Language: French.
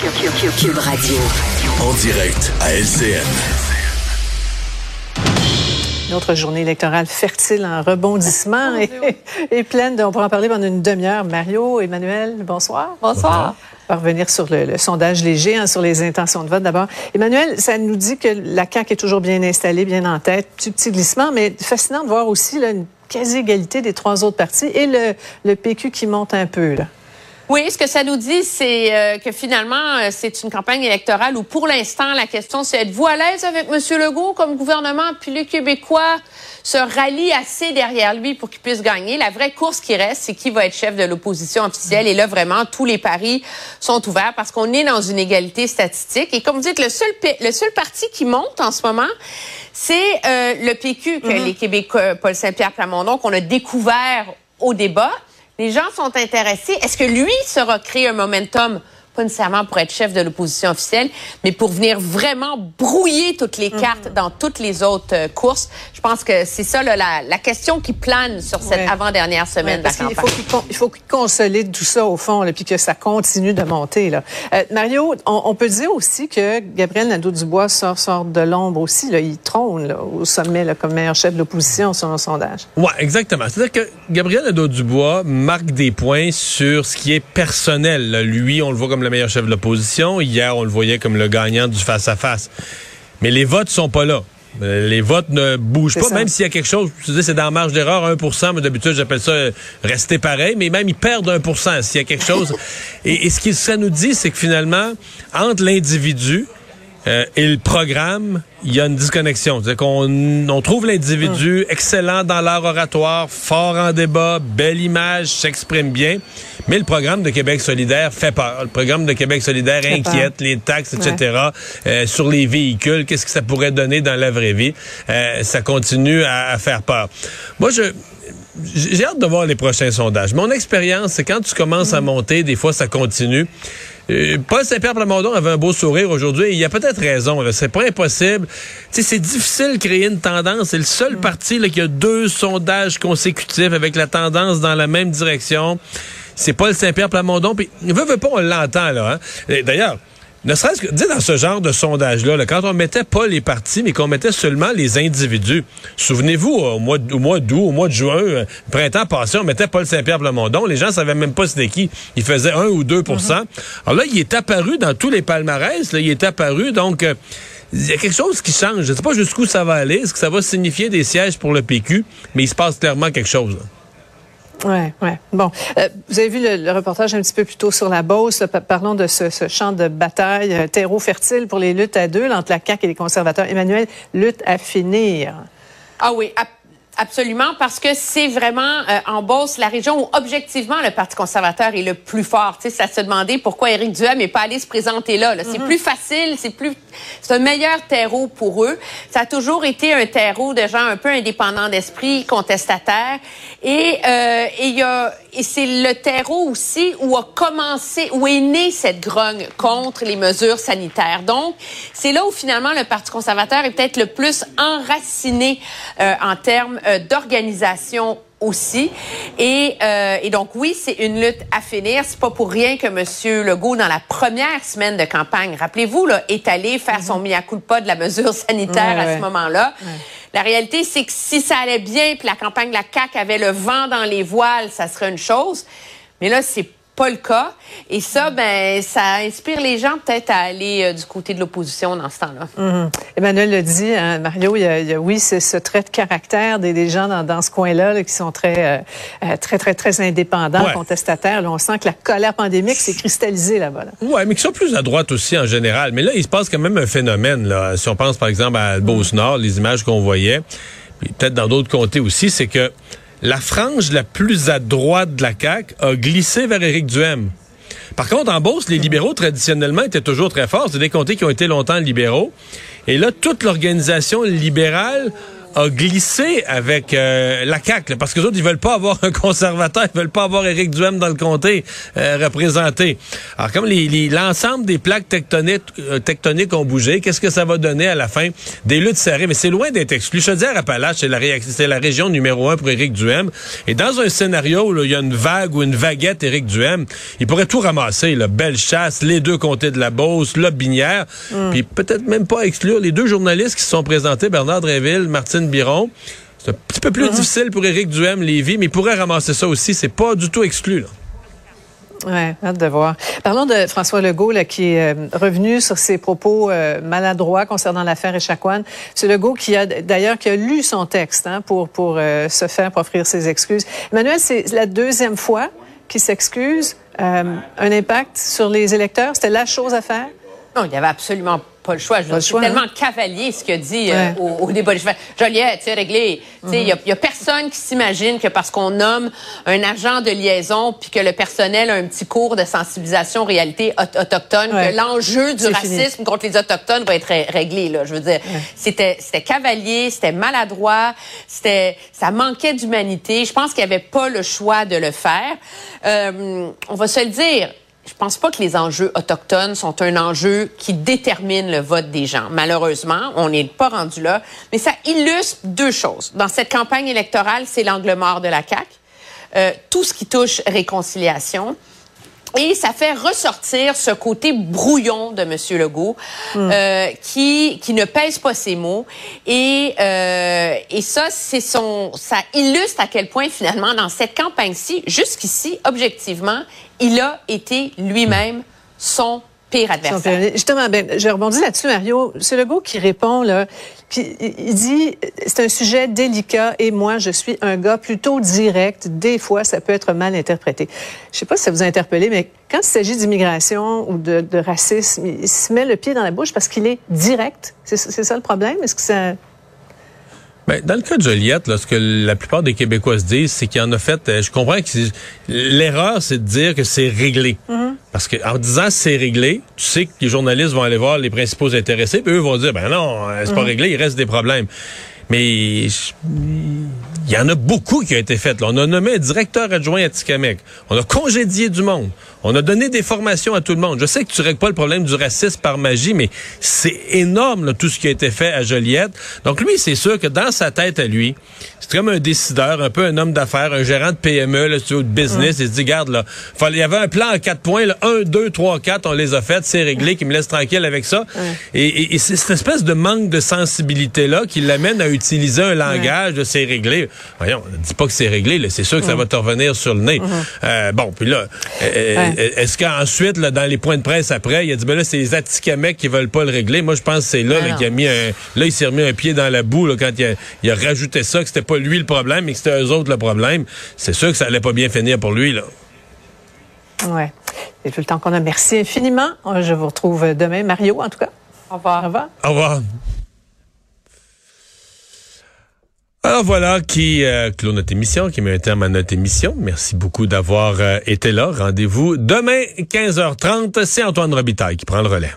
Cube Radio. En direct à LCN. Notre journée électorale fertile en rebondissements et, et, pleine de, on pourra en parler pendant une demi-heure. Mario, Emmanuel, bonsoir. Bonsoir. On va revenir sur le, le sondage léger, hein, sur les intentions de vote d'abord. Emmanuel, ça nous dit que la CAQ est toujours bien installée, bien en tête, petit, petit glissement, mais fascinant de voir aussi là, une quasi-égalité des trois autres partis et le, le PQ qui monte un peu. Là. Oui, ce que ça nous dit, c'est euh, que finalement, euh, c'est une campagne électorale où, pour l'instant, la question, c'est êtes-vous à l'aise avec M. Legault comme gouvernement? Puis les Québécois se rallient assez derrière lui pour qu'il puisse gagner. La vraie course qui reste, c'est qui va être chef de l'opposition officielle. Et là, vraiment, tous les paris sont ouverts parce qu'on est dans une égalité statistique. Et comme vous dites, le seul, le seul parti qui monte en ce moment, c'est euh, le PQ que mm -hmm. les Québécois, Paul Saint-Pierre Plamondon, qu'on a découvert au débat. Les gens sont intéressés. Est-ce que lui sera créer un momentum? Pas nécessairement pour être chef de l'opposition officielle, mais pour venir vraiment brouiller toutes les cartes mm -hmm. dans toutes les autres euh, courses. Je pense que c'est ça là, la, la, question qui plane sur cette ouais. avant-dernière semaine ouais, de la campagne. Il faut qu'il qu consolide tout ça au fond, là, puis que ça continue de monter. Là. Euh, Mario, on, on, peut dire aussi que Gabriel Nadeau-Dubois sort, sort de l'ombre aussi. Là. Il trône là, au sommet là, comme meilleur chef de l'opposition sur un sondage. Oui, exactement. C'est-à-dire que Gabriel Nadeau-Dubois marque des points sur ce qui est personnel. Là. Lui, on le voit comme le meilleur chef de l'opposition. Hier, on le voyait comme le gagnant du face-à-face. Mais les votes sont pas là. Les votes ne bougent pas, ça. même s'il y a quelque chose, tu dis c'est dans la marge d'erreur, 1 mais d'habitude j'appelle ça euh, rester pareil, mais même ils perdent 1 s'il y a quelque chose. et, et, ce que ça nous dit, c'est que finalement, entre l'individu euh, et le programme, il y a une disconnexion. C'est qu'on on trouve l'individu mmh. excellent dans l'art oratoire, fort en débat, belle image, s'exprime bien, mais le programme de Québec solidaire fait peur. Le programme de Québec solidaire fait inquiète, peur. les taxes, etc. Ouais. Euh, sur les véhicules, qu'est-ce que ça pourrait donner dans la vraie vie? Euh, ça continue à, à faire peur. Moi, je j'ai hâte de voir les prochains sondages. Mon expérience, c'est quand tu commences mmh. à monter, des fois ça continue. Euh, Paul Saint-Pierre Plamondon avait un beau sourire aujourd'hui. Il a peut-être raison. C'est pas impossible. c'est difficile de créer une tendance. C'est le seul mmh. parti là, qui a deux sondages consécutifs avec la tendance dans la même direction. C'est Paul Saint-Pierre Plamondon. Puis, veut, veut pas, on l'entend, là. Hein? D'ailleurs, ne serait-ce que, dis dans ce genre de sondage-là, là, quand on mettait pas les partis, mais qu'on mettait seulement les individus. Souvenez-vous, au mois, au mois d'août, au mois de juin, euh, printemps passé, on mettait Paul Saint-Pierre Plamondon. Les gens savaient même pas c'était qui. Il faisait 1 ou 2 mm -hmm. Alors là, il est apparu dans tous les palmarès. Là, il est apparu, donc... Euh, il y a quelque chose qui change. Je ne sais pas jusqu'où ça va aller. Est-ce que ça va signifier des sièges pour le PQ? Mais il se passe clairement quelque chose. Là. Oui, oui. Bon, euh, vous avez vu le, le, reportage un petit peu plus tôt sur la Beauce. Là, parlons de ce, ce, champ de bataille, euh, terreau fertile pour les luttes à deux entre la CAQ et les conservateurs. Emmanuel, lutte à finir. Ah oui, Absolument, parce que c'est vraiment euh, en Beauce la région où objectivement le Parti conservateur est le plus fort. Tu sais, ça se demandait pourquoi Éric Duhem n'est pas allé se présenter là. là. C'est mm -hmm. plus facile, c'est plus, c'est un meilleur terreau pour eux. Ça a toujours été un terreau de gens un peu indépendants d'esprit, contestataires, et euh, y a et c'est le terreau aussi où a commencé, où est née cette grogne contre les mesures sanitaires. Donc, c'est là où finalement le Parti conservateur est peut-être le plus enraciné euh, en termes euh, d'organisation aussi. Et, euh, et, donc, oui, c'est une lutte à finir. C'est pas pour rien que M. Legault, dans la première semaine de campagne, rappelez-vous, là, est allé faire mm -hmm. son mea culpa de la mesure sanitaire ouais, à ouais. ce moment-là. Ouais. La réalité, c'est que si ça allait bien, puis la campagne de la CAQ avait le vent dans les voiles, ça serait une chose. Mais là, c'est pas le cas. Et ça, ben, ça inspire les gens peut-être à aller euh, du côté de l'opposition dans ce temps-là. Mm -hmm. Emmanuel le dit, hein, Mario, il y, a, il y a, oui, c'est ce trait de caractère des, des gens dans, dans ce coin-là là, qui sont très, euh, très, très, très indépendants, ouais. contestataires. Là, on sent que la colère pandémique s'est cristallisée là-bas. Là. Oui, mais qui sont plus à droite aussi en général. Mais là, il se passe quand même un phénomène. Là. Si on pense par exemple à Beauce-Nord, les images qu'on voyait, puis peut-être dans d'autres comtés aussi, c'est que la frange la plus à droite de la CAQ a glissé vers Éric Duhem. Par contre, en Beauce, les libéraux, traditionnellement, étaient toujours très forts. C'est des comtés qui ont été longtemps libéraux. Et là, toute l'organisation libérale a glissé avec euh, la CAQ, parce que les autres, ils veulent pas avoir un conservateur, ils veulent pas avoir Éric Duhem dans le comté euh, représenté. Alors, comme l'ensemble des plaques tectoniques, euh, tectoniques ont bougé, qu'est-ce que ça va donner à la fin des luttes serrées? Mais c'est loin d'être exclu. Je veux dire, Appalaches, c'est la, c'est la région numéro un pour Éric Duhem. Et dans un scénario où il y a une vague ou une vaguette Éric Duhem, il pourrait tout ramasser. Là. Belle chasse, les deux comtés de la Beauce, la Binière, mm. puis peut-être même pas exclure les deux journalistes qui se sont présentés, Bernard Dréville, Biron. C'est un petit peu plus uh-huh. difficile pour Éric Duhem, Lévy, mais il pourrait ramasser ça aussi. C'est pas du tout exclu. Là. Oui, hâte de voir. Parlons de François Legault, là, qui est euh, revenu sur ses propos euh, maladroits concernant l'affaire Echaquan. C'est Legault qui a d'ailleurs qui a lu son texte hein, pour pour euh, se faire pour offrir ses excuses. Emmanuel, c'est la deuxième fois qu'il s'excuse. un impact sur les électeurs, c'était la chose à faire? Non, il n'y avait absolument pas le choix. Je suis tellement hein? cavalier ce qu'il dit euh, au, débat. Joliette, c'est réglé. Il n'y a, personne qui s'imagine que parce qu'on nomme un agent de liaison puis que le personnel a un petit cours de sensibilisation réalité autochtone, que l'enjeu du racisme contre les Autochtones va être réglé. Là. Je veux dire, c'était c'était cavalier, c'était maladroit, c'était ça manquait d'humanité. Je pense qu'il n'y avait pas le choix de le faire. Euh, on va se le dire je pense pas que les enjeux autochtones sont un enjeu qui détermine le vote des gens. Malheureusement, on n'est pas rendu là. Mais ça illustre deux choses. Dans cette campagne électorale, c'est l'angle mort de la CAQ. Euh, tout ce qui touche réconciliation. Et ça fait ressortir ce côté brouillon de M. Legault, euh, qui qui ne pèse pas ses mots. Et euh, et ça, c'est son, ça illustre à quel point finalement dans cette campagne-ci, jusqu'ici, objectivement, il a été lui-même son pire adversaire. Justement, ben, j'ai rebondi là-dessus, Mario. C'est Legault qui répond, là. Puis, il dit, c'est un sujet délicat et moi, je suis un gars plutôt direct. Des fois, ça peut être mal interprété. Je sais pas si ça vous a interpellé, mais quand il s'agit d'immigration ou de, de, racisme, il se met le pied dans la bouche parce qu'il est direct. C'est ça le problème? Est-ce que ça... Ben, dans le cas de Joliette, là, ce que la plupart des Québécois se disent, c'est qu'il en a fait. Euh, je comprends que l'erreur, c'est de dire que c'est réglé. Mm-hmm. Parce que en disant c'est réglé, tu sais que les journalistes vont aller voir les principaux intéressés, puis eux vont dire ben non, euh, c'est pas mm-hmm. réglé, il reste des problèmes. Mais il y en a beaucoup qui ont été faits. On a nommé un directeur adjoint à Tikamek. On a congédié du monde. On a donné des formations à tout le monde. Je sais que tu règles pas le problème du racisme par magie, mais c'est énorme tout ce qui a été fait à Joliette. Donc lui, c'est sûr que dans sa tête à lui, c'est comme un décideur, un peu un homme d'affaires, un gérant de PME, là, de business. Il se dit, garde là, il y avait un plan en quatre points, là, un, deux, trois, quatre, on les a fait, c'est réglé, qui me laisse tranquille avec ça. Et, et, c'est cette espèce de manque de sensibilité là qui l'amène à utiliser un langage de c'est réglé. Voyons, ne dis pas que c'est réglé, c'est sûr que ça va te revenir sur le nez. Euh, bon, puis là. Euh, est-ce qu'ensuite, dans les points de presse après, il a dit, ben là, c'est les Atikamekw qui veulent pas le régler. Moi, je pense que c'est là, qu'il a mis un, là, il s'est remis un pied dans la boue, là, quand il a, rajouté ça, que c'était pas lui le problème, mais que c'était eux autres le problème. C'est sûr que ça allait pas bien finir pour lui, là. Ouais. C'est tout le temps qu'on a. Merci infiniment. Je vous retrouve demain. Mario, en tout cas. Au revoir. Au revoir. Au revoir. Alors voilà qui euh, clôt notre émission, qui met un terme à notre émission. Merci beaucoup d'avoir euh, été là. Rendez-vous demain 15h30. C'est Antoine Robitaille qui prend le relais.